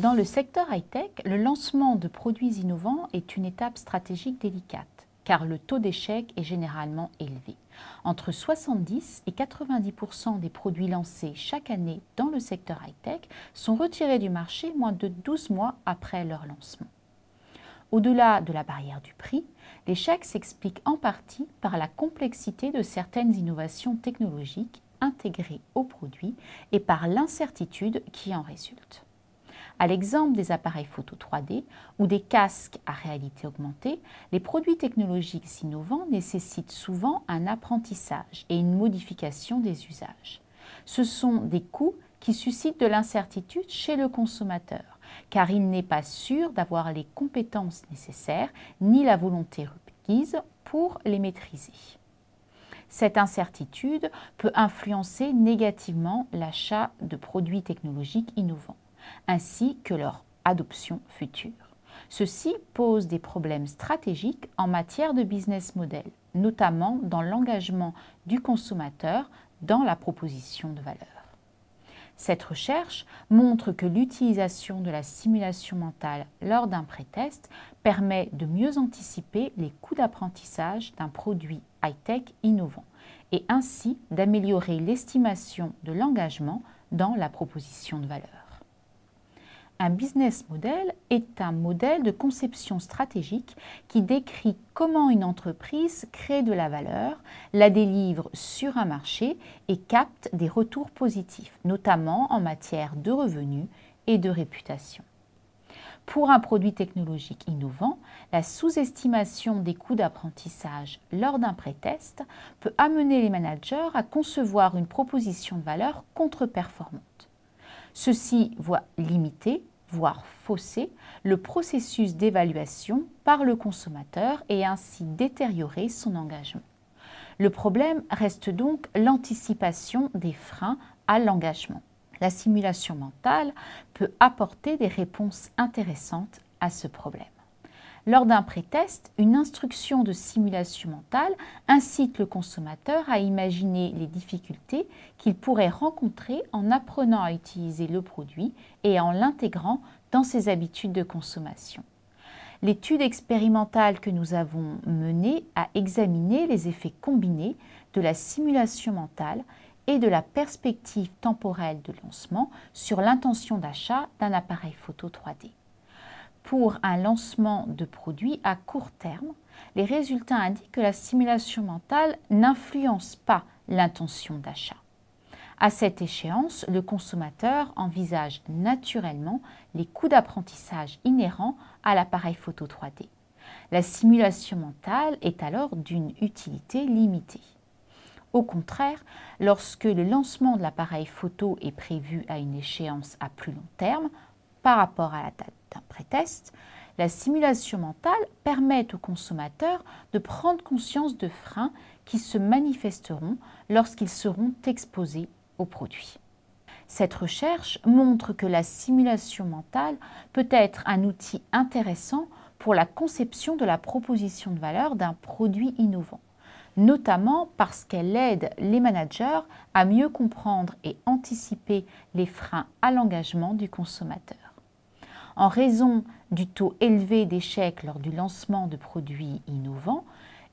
Dans le secteur high-tech, le lancement de produits innovants est une étape stratégique délicate, car le taux d'échec est généralement élevé. Entre 70 et 90% des produits lancés chaque année dans le secteur high-tech sont retirés du marché moins de 12 mois après leur lancement. Au-delà de la barrière du prix, l'échec s'explique en partie par la complexité de certaines innovations technologiques intégrées au produit et par l'incertitude qui en résulte. À l'exemple des appareils photo 3D ou des casques à réalité augmentée, les produits technologiques innovants nécessitent souvent un apprentissage et une modification des usages. Ce sont des coûts qui suscitent de l'incertitude chez le consommateur car il n'est pas sûr d'avoir les compétences nécessaires ni la volonté requise pour les maîtriser. Cette incertitude peut influencer négativement l'achat de produits technologiques innovants, ainsi que leur adoption future. Ceci pose des problèmes stratégiques en matière de business model, notamment dans l'engagement du consommateur dans la proposition de valeur. Cette recherche montre que l'utilisation de la simulation mentale lors d'un pré-test permet de mieux anticiper les coûts d'apprentissage d'un produit high-tech innovant et ainsi d'améliorer l'estimation de l'engagement dans la proposition de valeur. Un business model est un modèle de conception stratégique qui décrit comment une entreprise crée de la valeur, la délivre sur un marché et capte des retours positifs, notamment en matière de revenus et de réputation. Pour un produit technologique innovant, la sous-estimation des coûts d'apprentissage lors d'un pré-test peut amener les managers à concevoir une proposition de valeur contre-performante. Ceci voit limiter voire fausser le processus d'évaluation par le consommateur et ainsi détériorer son engagement. Le problème reste donc l'anticipation des freins à l'engagement. La simulation mentale peut apporter des réponses intéressantes à ce problème. Lors d'un pré-test, une instruction de simulation mentale incite le consommateur à imaginer les difficultés qu'il pourrait rencontrer en apprenant à utiliser le produit et en l'intégrant dans ses habitudes de consommation. L'étude expérimentale que nous avons menée a examiné les effets combinés de la simulation mentale et de la perspective temporelle de lancement sur l'intention d'achat d'un appareil photo 3D pour un lancement de produit à court terme, les résultats indiquent que la simulation mentale n'influence pas l'intention d'achat. À cette échéance, le consommateur envisage naturellement les coûts d'apprentissage inhérents à l'appareil photo 3D. La simulation mentale est alors d'une utilité limitée. Au contraire, lorsque le lancement de l'appareil photo est prévu à une échéance à plus long terme, par rapport à la date d'un pré-test, la simulation mentale permet aux consommateurs de prendre conscience de freins qui se manifesteront lorsqu'ils seront exposés au produit. Cette recherche montre que la simulation mentale peut être un outil intéressant pour la conception de la proposition de valeur d'un produit innovant, notamment parce qu'elle aide les managers à mieux comprendre et anticiper les freins à l'engagement du consommateur. En raison du taux élevé d'échecs lors du lancement de produits innovants,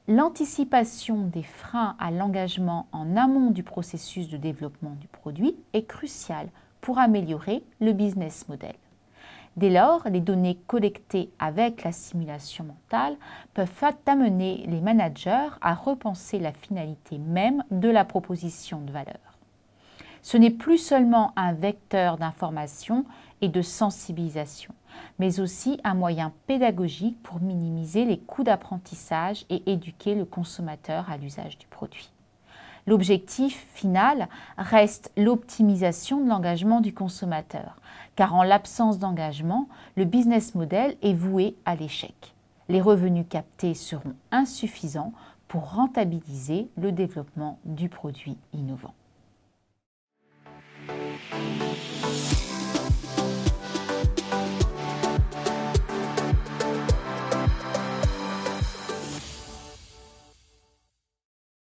l'anticipation des freins à l'engagement en amont du processus de développement du produit est cruciale pour améliorer le business model. Dès lors, les données collectées avec la simulation mentale peuvent amener les managers à repenser la finalité même de la proposition de valeur. Ce n'est plus seulement un vecteur d'information et de sensibilisation, mais aussi un moyen pédagogique pour minimiser les coûts d'apprentissage et éduquer le consommateur à l'usage du produit. L'objectif final reste l'optimisation de l'engagement du consommateur, car en l'absence d'engagement, le business model est voué à l'échec. Les revenus captés seront insuffisants pour rentabiliser le développement du produit innovant.